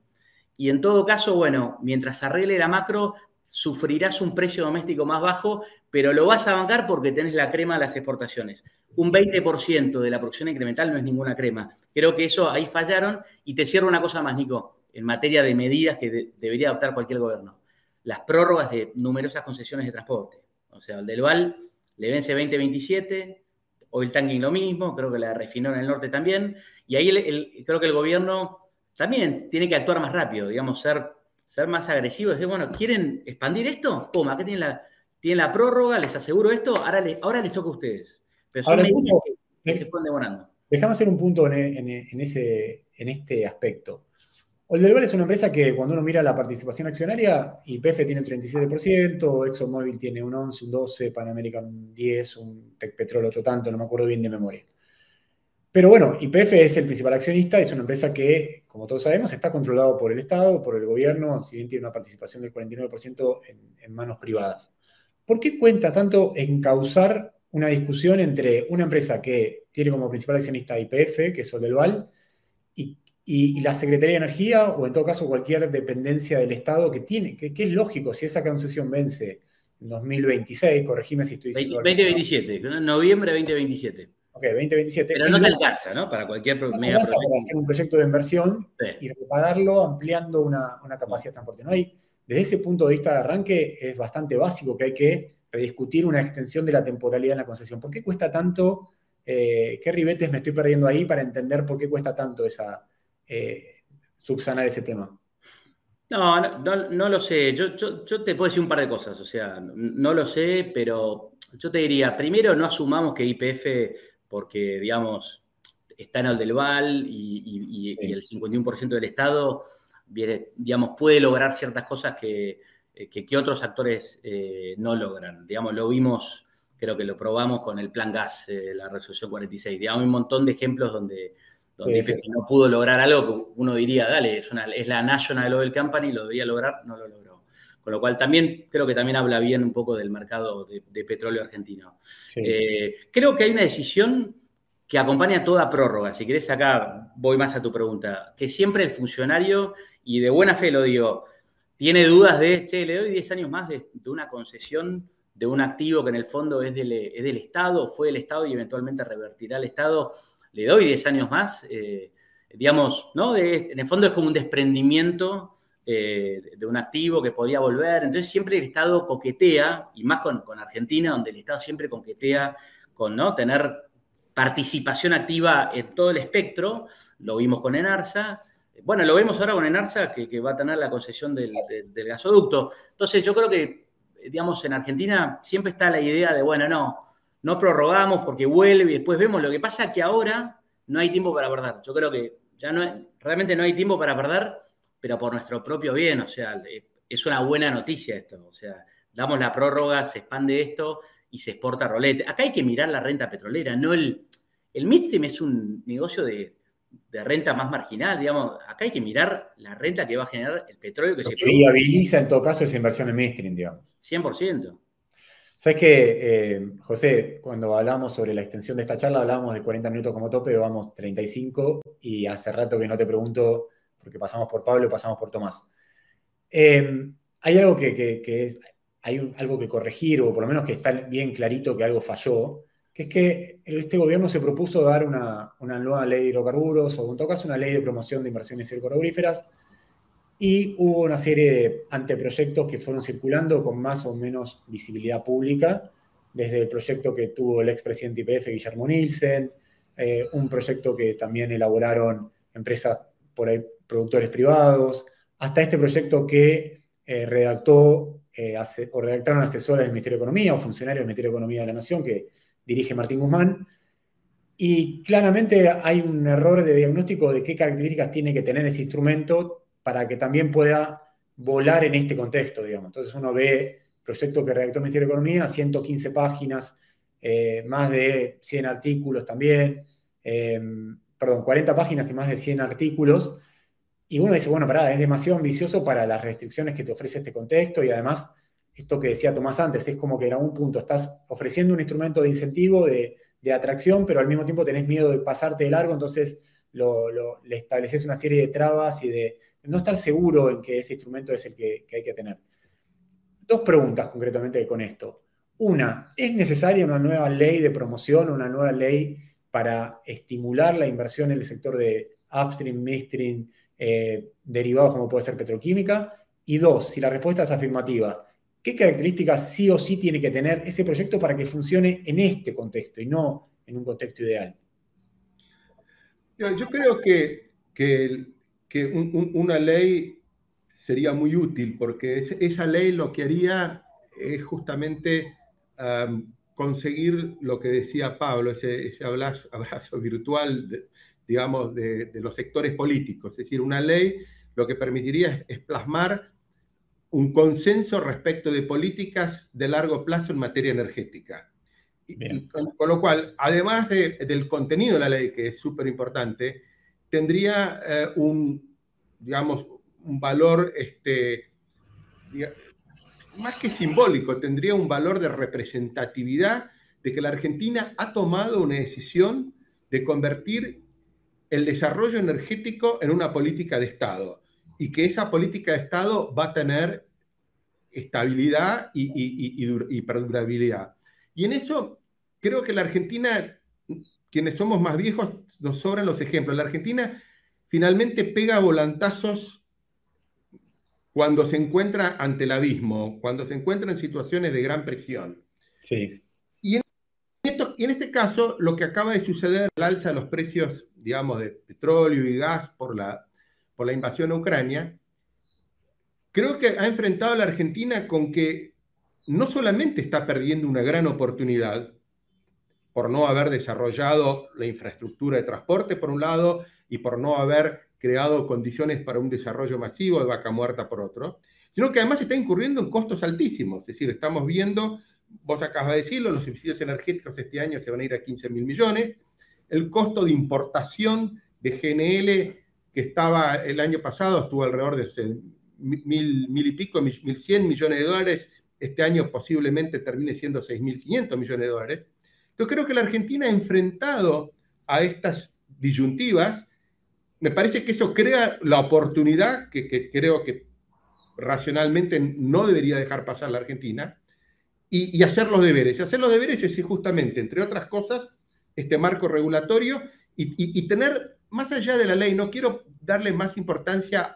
y en todo caso, bueno, mientras arregle la macro, sufrirás un precio doméstico más bajo, pero lo vas a bancar porque tenés la crema de las exportaciones. Un 20% de la producción incremental no es ninguna crema. Creo que eso ahí fallaron. Y te cierro una cosa más, Nico, en materia de medidas que debería adoptar cualquier gobierno. Las prórrogas de numerosas concesiones de transporte. O sea, el del Val le vence 2027, hoy el tanking lo mismo, creo que la refinó en el norte también. Y ahí creo que el gobierno también tiene que actuar más rápido, digamos, ser ser más agresivos, decir, bueno, ¿quieren expandir esto? Pum, acá tienen la, tienen la prórroga, les aseguro esto, ahora les, ahora les toca a ustedes. Pero son medidas que, se fueron demorando. Déjame hacer un punto en, ese, en este aspecto. Oldelval es una empresa que cuando uno mira la participación accionaria, YPF tiene un 37%, ExxonMobil tiene un 11, un 12, Pan American un 10, un Tech Petrol otro tanto, no me acuerdo bien de memoria. Pero bueno, YPF es el principal accionista, es una empresa que, como todos sabemos, está controlado por el Estado, por el gobierno, si bien tiene una participación del 49% en, manos privadas. ¿Por qué cuenta tanto en causar una discusión entre una empresa que tiene como principal accionista YPF, que es Soldelval, y, y, la Secretaría de Energía, o en todo caso cualquier dependencia del Estado que tiene, que, es lógico, si esa concesión vence en 2026, corregime si estoy diciendo... 2027, noviembre de 2027. Ok, 2027. Pero no te alcanza, ¿no? Para cualquier no para hacer un proyecto de inversión y repagarlo ampliando una, capacidad de transporte. ¿no? Hay, desde ese punto de vista de arranque es bastante básico que hay que rediscutir una extensión de la temporalidad en la concesión. ¿Por qué cuesta tanto? Eh, ¿Qué ribetes me estoy perdiendo ahí para entender por qué cuesta tanto esa, eh, subsanar ese tema? No, no, lo sé. Yo, te puedo decir un par de cosas. O sea, no lo sé, pero yo te diría, primero no asumamos que IPF, porque, digamos, está en el del Val y, el 51% del Estado, digamos, puede lograr ciertas cosas que, otros actores eh, no logran. Digamos, lo vimos, creo que lo probamos con el Plan Gas, eh, la resolución 46. Digamos, hay un montón de ejemplos donde donde no pudo lograr algo que uno diría, dale, es, una, es la National Oil Company, lo debería lograr, no lo logró. Con lo cual también creo que también habla bien un poco del mercado de, petróleo argentino. Eh, creo que hay una decisión que acompaña toda prórroga. Si querés acá voy más a tu pregunta. Que siempre el funcionario, y de buena fe lo digo, tiene dudas de, che, le doy 10 años más de, una concesión de un activo que en el fondo es del, es del Estado, fue del Estado y eventualmente revertirá al Estado le doy 10 años más, eh, digamos, ¿no? en el fondo es como un desprendimiento eh, de un activo que podía volver. Entonces siempre el Estado coquetea, y más con, Argentina, donde el Estado siempre coquetea con ¿no? tener participación activa en todo el espectro. Lo vimos con Enarsa. Bueno, lo vemos ahora con Enarsa, que, va a tener la concesión del, del, gasoducto. Entonces yo creo que, digamos, en Argentina siempre está la idea de, bueno, no, no prorrogamos porque vuelve y después vemos. Lo que pasa es que ahora no hay tiempo para perder. Yo creo que ya no realmente no hay tiempo para perder, pero por nuestro propio bien. O sea, es una buena noticia esto. O sea, damos la prórroga, se expande esto y se exporta rolete. Acá hay que mirar la renta petrolera, no el. El midstream es un negocio de, renta más marginal, digamos. Acá hay que mirar la renta que va a generar el petróleo que se que viabiliza en todo caso esa inversión en midstream, digamos. 100%. Sabes que, eh, José, cuando hablamos sobre la extensión de esta charla, hablábamos de 40 minutos como tope, vamos 35, y hace rato que no te pregunto, porque pasamos por Pablo pasamos por Tomás. Em, hay algo que, es, hay algo que corregir, o por lo menos que está bien clarito que algo falló, que es que este gobierno se propuso dar una, una nueva ley de hidrocarburos, o en todo caso una ley de promoción de inversiones hidrocarburíferas, y hubo una serie de anteproyectos que fueron circulando con más o menos visibilidad pública, desde el proyecto que tuvo el expresidente IPF Guillermo Nielsen, eh, un proyecto que también elaboraron empresas por ahí, productores privados, hasta este proyecto que eh, redactó eh, o redactaron asesores del Ministerio de Economía o funcionarios del Ministerio de Economía de la Nación que dirige Martín Guzmán. Y claramente hay un error de diagnóstico de qué características tiene que tener ese instrumento para que también pueda volar en este contexto, digamos. Entonces uno ve proyecto que redactó el Ministerio de Economía, 115 páginas, eh, más de 100 artículos también, perdón, 40 páginas y más de 100 artículos. Y uno dice, bueno, pará, es demasiado ambicioso para las restricciones que te ofrece este contexto y además, esto que decía Tomás antes, es como que en algún punto estás ofreciendo un instrumento de incentivo, de, atracción, pero al mismo tiempo tenés miedo de pasarte de largo, entonces le estableces una serie de trabas y de, no estar seguro en que ese instrumento es el que, hay que tener. Dos preguntas concretamente con esto. Una, ¿es necesaria una nueva ley de promoción, una nueva ley para estimular la inversión en el sector de upstream, midstream, eh, derivados como puede ser petroquímica? Y dos, si la respuesta es afirmativa, ¿qué características sí o sí tiene que tener ese proyecto para que funcione en este contexto y no en un contexto ideal? Yo creo que, que que una ley sería muy útil, porque esa ley lo que haría es justamente conseguir lo que decía Pablo, ese, *laughs* abrazo, virtual, digamos, de, los sectores políticos. Es decir, una ley lo que permitiría es, plasmar un consenso respecto de políticas de largo plazo en materia energética. con, lo cual, además del contenido de la ley, que es súper importante, tendría eh, un, digamos, un valor, este, más que simbólico, tendría un valor de representatividad de que la Argentina ha tomado una decisión de convertir el desarrollo energético en una política de Estado y que esa política de Estado va a tener estabilidad y, y, perdurabilidad. Y en eso creo que la Argentina, quienes somos más viejos, nos sobran los ejemplos. La Argentina finalmente pega volantazos cuando se encuentra ante el abismo, cuando se encuentra en situaciones de gran presión. Sí. Y en, y en este caso, lo que acaba de suceder, el alza de los precios, digamos, de petróleo y gas por la, por la invasión a Ucrania, creo que ha enfrentado a la Argentina con que no solamente está perdiendo una gran oportunidad por no haber desarrollado la infraestructura de transporte, por un lado, y por no haber creado condiciones para un desarrollo masivo de vaca muerta, por otro, sino que además está incurriendo en costos altísimos. Es decir, estamos viendo, vos acabas de decirlo, los subsidios energéticos este año se van a ir a 15 mil millones, el costo de importación de GNL, que estaba el año pasado, estuvo alrededor de mil, mil y pico, mil cien millones de dólares, este año posiblemente termine siendo 6.500 millones de dólares. Yo creo que la Argentina ha enfrentado a estas disyuntivas, me parece que eso crea la oportunidad que, creo que racionalmente no debería dejar pasar la Argentina, y, hacer los deberes. Y hacer los deberes es justamente, entre otras cosas, este marco regulatorio y, tener, más allá de la ley, no quiero darle más importancia,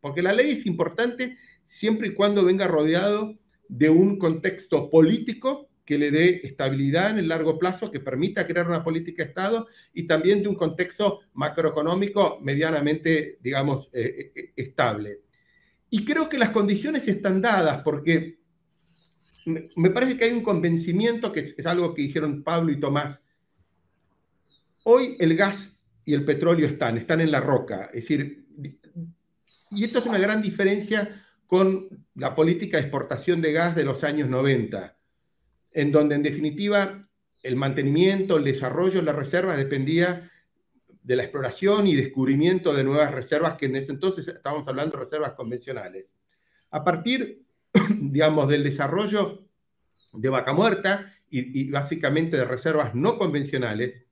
porque la ley es importante siempre y cuando venga rodeado de un contexto político que le dé estabilidad en el largo plazo, que permita crear una política de Estado y también de un contexto macroeconómico medianamente, digamos, eh, eh, estable. Y creo que las condiciones están dadas porque me parece que hay un convencimiento, que es algo que dijeron Pablo y Tomás. Hoy el gas y el petróleo están, están en la roca. Es decir, y esto es una gran diferencia con la política de exportación de gas de los años 90, en donde en definitiva el mantenimiento, el desarrollo de las reservas dependía de la exploración y descubrimiento de nuevas reservas, que en ese entonces estábamos hablando de reservas convencionales. A partir, *clears throat* digamos, del desarrollo de vaca muerta y, y básicamente de reservas no convencionales,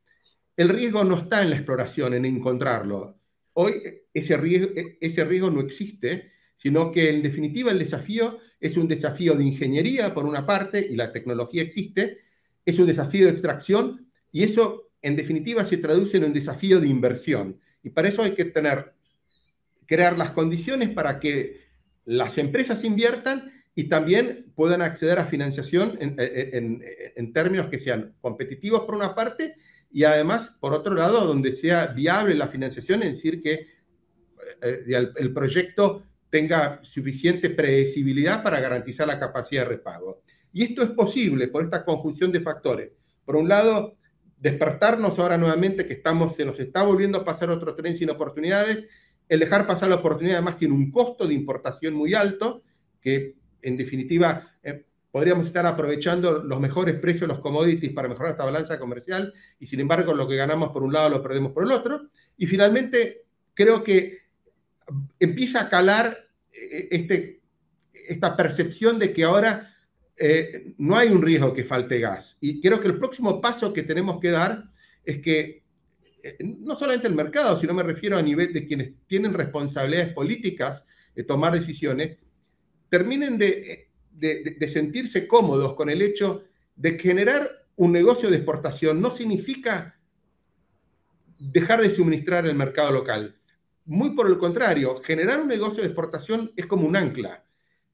el riesgo no está en la exploración, en encontrarlo. Hoy ese riesgo, ese riesgo no existe sino que en definitiva el desafío es un desafío de ingeniería por una parte, y la tecnología existe, es un desafío de extracción, y eso en definitiva se traduce en un desafío de inversión. Y para eso hay que tener, crear las condiciones para que las empresas inviertan y también puedan acceder a financiación en, términos que sean competitivos por una parte y además, por otro lado, donde sea viable la financiación, es decir, que eh, eh, el proyecto tenga suficiente predecibilidad para garantizar la capacidad de repago. Y esto es posible por esta conjunción de factores. Por un lado, despertarnos ahora nuevamente que estamos, se nos está volviendo a pasar otro tren sin oportunidades. El dejar pasar la oportunidad además tiene un costo de importación muy alto, que en definitiva eh, podríamos estar aprovechando los mejores precios de los commodities para mejorar esta balanza comercial y sin embargo lo que ganamos por un lado lo perdemos por el otro. Y finalmente, creo que empieza a calar eh, este, esta percepción de que ahora eh, no hay un riesgo que falte gas. Y creo que el próximo paso que tenemos que dar es que eh, no solamente el mercado, sino me refiero a nivel de quienes tienen responsabilidades políticas de tomar decisiones, terminen de, de sentirse cómodos con el hecho de generar un negocio de exportación no significa dejar de suministrar el mercado local muy por el contrario, generar un negocio de exportación es como un ancla.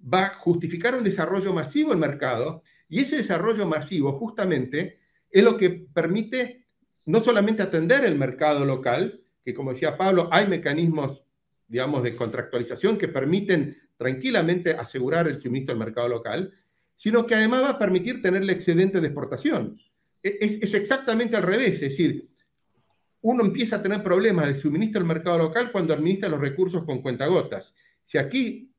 Va a justificar un desarrollo masivo en mercado y ese desarrollo masivo justamente es lo que permite no solamente atender el mercado local, que como decía Pablo, hay mecanismos, digamos, de contractualización que permiten tranquilamente asegurar el suministro del mercado local, sino que además va a permitir tener el excedente de exportación. E-, es, es exactamente al revés, es decir, uno empieza a tener problemas de suministro al mercado local cuando administra los recursos con cuentagotas. Si aquí,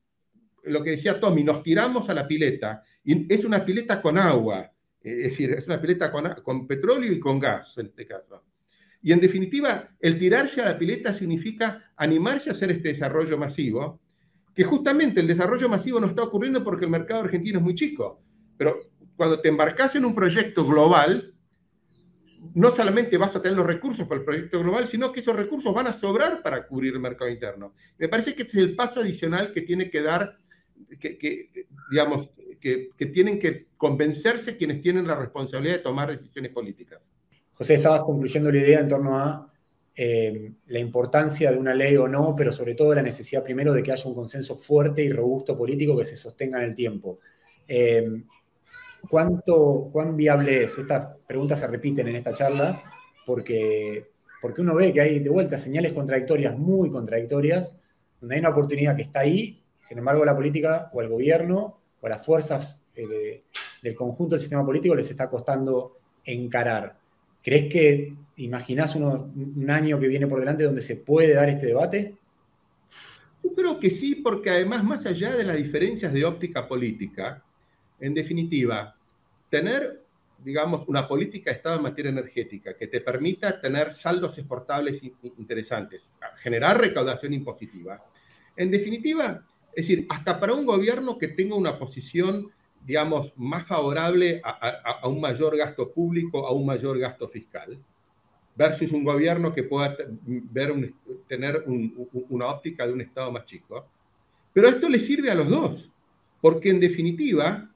lo que decía Tommy, nos tiramos a la pileta, y es una pileta con agua, es decir, es una pileta con, con petróleo y con gas en este caso. Y en definitiva, el tirarse a la pileta significa animarse a hacer este desarrollo masivo, que justamente el desarrollo masivo no está ocurriendo porque el mercado argentino es muy chico. Pero cuando te embarcas en un proyecto global, no solamente vas a tener los recursos para el proyecto global, sino que esos recursos van a sobrar para cubrir el mercado interno. Me parece que ese es el paso adicional que tiene que dar, que, digamos, que, tienen que convencerse quienes tienen la responsabilidad de tomar decisiones políticas. José, estabas concluyendo la idea en torno a eh, la importancia de una ley o no, pero sobre todo la necesidad primero de que haya un consenso fuerte y robusto político que se sostenga en el tiempo. Eh, ¿Cuánto, ¿Cuán viable es? Estas preguntas se repiten en esta charla porque, porque uno ve que hay de vuelta señales contradictorias, muy contradictorias, donde hay una oportunidad que está ahí sin embargo la política o el gobierno o las fuerzas eh, del conjunto del sistema político les está costando encarar. ¿Crees que imaginás un año que viene por delante donde se puede dar este debate? Yo creo que sí, porque además, más allá de las diferencias de óptica política, en definitiva, tener, digamos, una política de Estado en materia energética que te permita tener saldos exportables interesantes, generar recaudación impositiva, en definitiva, es decir, hasta para un gobierno que tenga una posición, digamos, más favorable a, un mayor gasto público, a un mayor gasto fiscal, versus un gobierno que pueda tener una óptica de un Estado más chico. Pero esto le sirve a los dos, porque en definitiva,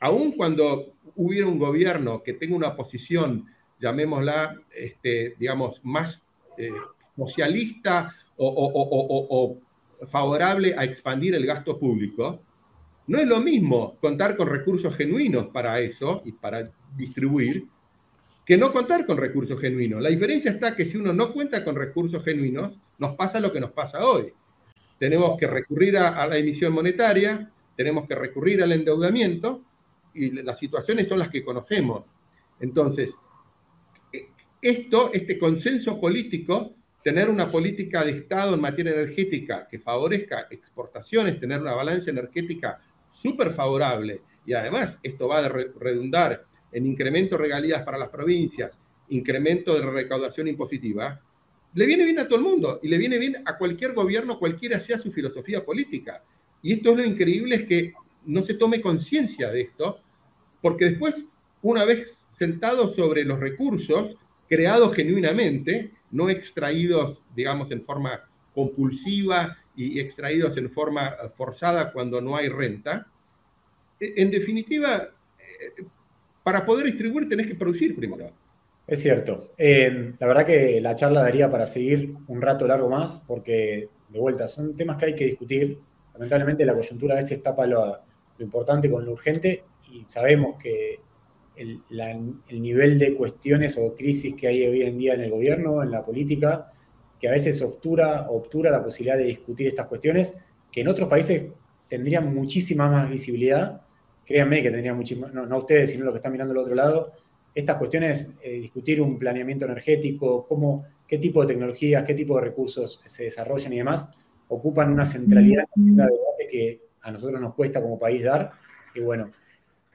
aun cuando hubiera un gobierno que tenga una posición, llamémosla, este, digamos, más eh, socialista o, favorable a expandir el gasto público, no es lo mismo contar con recursos genuinos para eso y para distribuir que no contar con recursos genuinos. La diferencia está que si uno no cuenta con recursos genuinos, nos pasa lo que nos pasa hoy. Tenemos que recurrir a, la emisión monetaria, tenemos que recurrir al endeudamiento y las situaciones son las que conocemos. Entonces, e, esto, este consenso político, tener una política de Estado en materia energética que favorezca exportaciones, tener una balanza energética súper favorable y además esto va a redundar en incremento de regalías para las provincias, incremento de recaudación impositiva, le viene bien a todo el mundo y le viene bien a cualquier gobierno, cualquiera sea su filosofía política. Y esto es lo increíble, es que no se tome conciencia de esto, porque después, una vez sentados sobre los recursos, creados genuinamente, no extraídos, digamos, en forma compulsiva y extraídos en forma forzada cuando no hay renta, en definitiva, eh, para poder distribuir tenés que producir primero. Es cierto. Eh, la verdad que la charla daría para seguir un rato largo más, porque de vuelta son temas que hay que discutir. Lamentablemente la coyuntura a veces tapa lo, importante con lo urgente y sabemos que el, nivel de cuestiones o crisis que hay hoy en día en el gobierno, en la política, que a veces obtura, obtura la posibilidad de discutir estas cuestiones, que en otros países tendrían muchísima más visibilidad créanme que tendría muchísimo, no, no ustedes, sino los que están mirando al otro lado, estas cuestiones, eh, discutir un planeamiento energético, cómo, qué tipo de tecnologías, qué tipo de recursos se desarrollan y demás, ocupan una centralidad en la debate que a nosotros nos cuesta como país dar. Y bueno,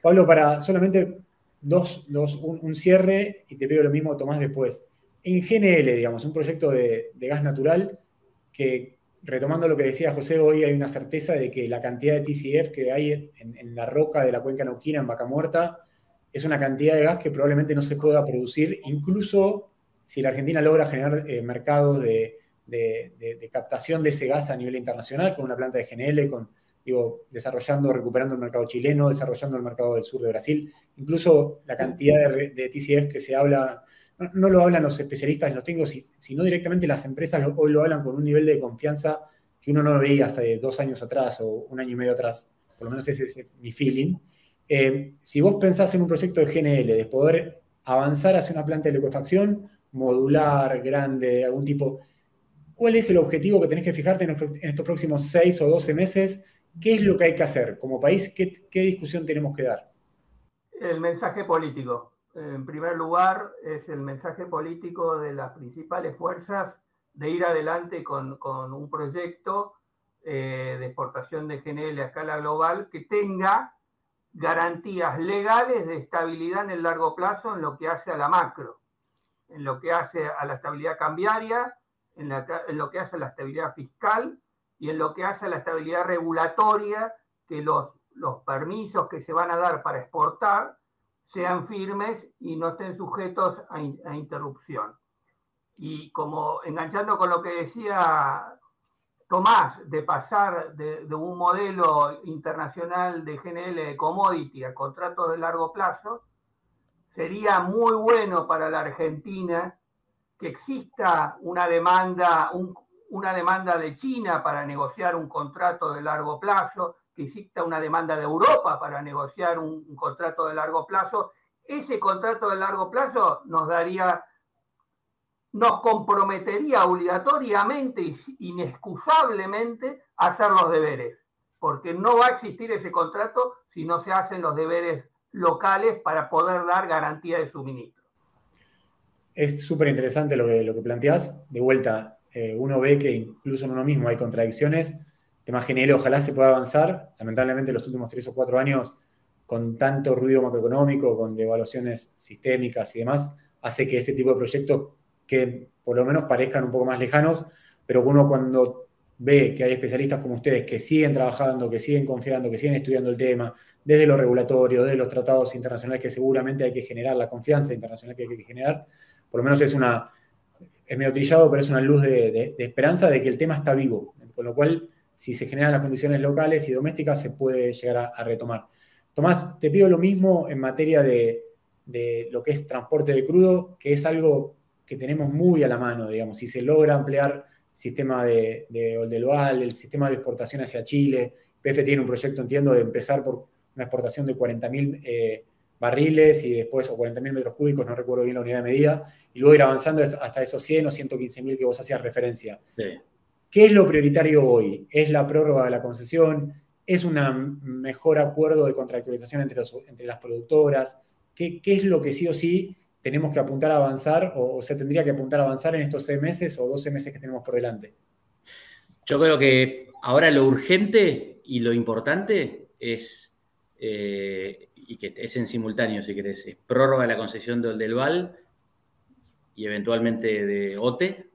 Pablo, para solamente dos, dos un, cierre, y te pido lo mismo, Tomás, después. En GNL, digamos, un proyecto de, de gas natural que retomando lo que decía José, hoy hay una certeza de que la cantidad de TCF que hay en, la roca de la cuenca nauquina, en Vaca Muerta, es una cantidad de gas que probablemente no se pueda producir, incluso si la Argentina logra generar eh, mercados de, captación de ese gas a nivel internacional, con una planta de GNL, con, digo, desarrollando, recuperando el mercado chileno, desarrollando el mercado del sur de Brasil, incluso la cantidad de, de TCF que se habla no, lo hablan los especialistas los técnicos, sino directamente las empresas hoy lo hablan con un nivel de confianza que uno no veía hace dos años atrás o un año y medio atrás, por lo menos ese es mi feeling. Eh, si vos pensás en un proyecto de GNL, de poder avanzar hacia una planta de liquefacción modular, grande, de algún tipo, ¿cuál es el objetivo que tenés que fijarte en, estos próximos seis o doce meses? ¿Qué es lo que hay que hacer como país? qué discusión tenemos que dar? El mensaje político en primer lugar, es el mensaje político de las principales fuerzas de ir adelante con, un proyecto eh, de exportación de GNL a escala global que tenga garantías legales de estabilidad en el largo plazo en lo que hace a la macro, en lo que hace a la estabilidad cambiaria, en, lo que hace a la estabilidad fiscal y en lo que hace a la estabilidad regulatoria, que los, los permisos que se van a dar para exportar sean firmes y no estén sujetos a, interrupción. Y como enganchando con lo que decía Tomás, de pasar de, un modelo internacional de GNL de commodity a contratos de largo plazo, sería muy bueno para la Argentina que exista una demanda, una demanda de China para negociar un contrato de largo plazo, que exista una demanda de Europa para negociar un, contrato de largo plazo, ese contrato de largo plazo nos daría, nos comprometería obligatoriamente, inexcusablemente, a hacer los deberes. porque no va a existir ese contrato si no se hacen los deberes locales para poder dar garantía de suministro. Es súper interesante lo que, lo que planteás. De vuelta, eh, uno ve que incluso en uno mismo hay contradicciones. Tema GNL, ojalá se pueda avanzar. Lamentablemente, los últimos tres o cuatro años, con tanto ruido macroeconómico, con devaluaciones sistémicas y demás, hace que ese tipo de proyectos que por lo menos parezcan un poco más lejanos, pero uno cuando ve que hay especialistas como ustedes que siguen trabajando, que siguen confiando, que siguen estudiando el tema, desde lo regulatorio, desde los tratados internacionales que seguramente hay que generar, la confianza internacional que hay que generar, por lo menos es una, es medio trillado, pero es una luz de, esperanza de que el tema está vivo, con lo cual si se generan las condiciones locales y domésticas se puede llegar a, retomar. Tomás, te pido lo mismo en materia de, lo que es transporte de crudo, que es algo que tenemos muy a la mano, digamos, si se logra ampliar sistema de, de el sistema de exportación hacia Chile. PF tiene un proyecto, entiendo, de empezar por una exportación de 40.000 eh, barriles y después, o 40.000 metros cúbicos, no recuerdo bien la unidad de medida, y luego ir avanzando hasta esos 100 o 115.000 que vos hacías referencia. ¿Qué es lo prioritario hoy? ¿Es la prórroga de la concesión? ¿Es un mejor acuerdo de contractualización entre, las productoras? ¿Qué, ¿Qué es lo que sí o sí tenemos que apuntar a avanzar o, se tendría que apuntar a avanzar en estos seis meses o 12 meses que tenemos por delante? Yo creo que ahora lo urgente y lo importante es, eh, y que es en simultáneo si querés, es prórroga de la concesión del Val y eventualmente de OTE,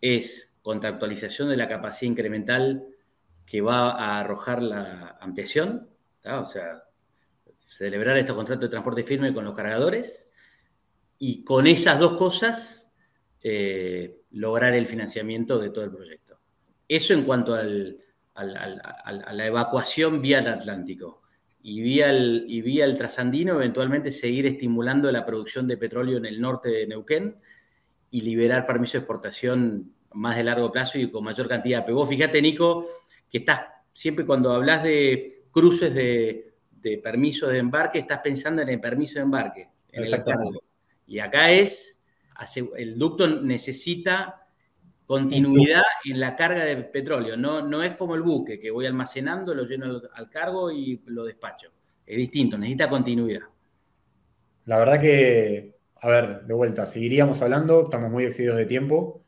es contractualización de la capacidad incremental que va a arrojar la ampliación, o sea, celebrar estos contratos de transporte firme con los cargadores y con esas dos cosas eh, lograr el financiamiento de todo el proyecto. Eso en cuanto a la evacuación vía el Atlántico y vía el, y vía el trasandino, eventualmente seguir estimulando la producción de petróleo en el norte de Neuquén y liberar permisos de exportación más de largo plazo y con mayor cantidad. Pero vos fíjate, Nico, que estás siempre cuando hablas de cruces de, de permisos de embarque, estás pensando en el permiso de embarque. Exactamente. Y acá es, el ducto necesita continuidad en la carga de petróleo. No, no es como el buque, que voy almacenando, lo lleno al cargo y lo despacho. Es distinto, necesita continuidad. La verdad que, a ver, de vuelta, seguiríamos hablando, estamos muy excedidos de tiempo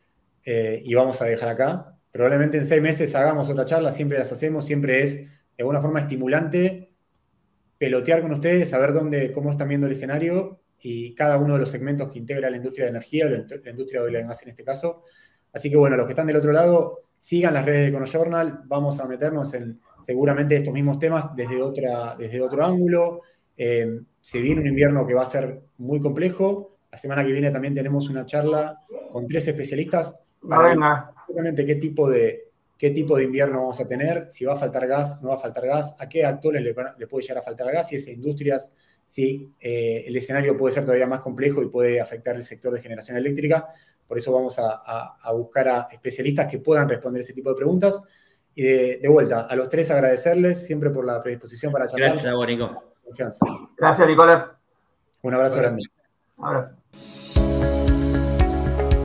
eh, y vamos a dejar acá. Probablemente en seis meses hagamos otra charla, siempre las hacemos, siempre es de alguna forma estimulante pelotear con ustedes, saber dónde, cómo están viendo el escenario y cada uno de los segmentos que integra la industria de energía, la, industria de gas en este caso. Así que bueno, los que están del otro lado, sigan las redes de Econojournal, vamos a meternos en seguramente estos mismos temas desde, otra, desde otro ángulo. Eh, se viene un invierno que va a ser muy complejo. La semana que viene también tenemos una charla con tres especialistas para ver qué tipo de, qué tipo de invierno vamos a tener, si va a faltar gas, no va a faltar gas, a qué actores le, le puede llegar a faltar gas, si esas industrias ¿sí? Eh, el escenario puede ser todavía más complejo y puede afectar el sector de generación eléctrica. Por eso vamos a, buscar a especialistas que puedan responder ese tipo de preguntas. Y de, vuelta, a los tres agradecerles siempre por la predisposición para charlar. Gracias, Nico. Gracias, Nicolás. Un abrazo grande. Un abrazo.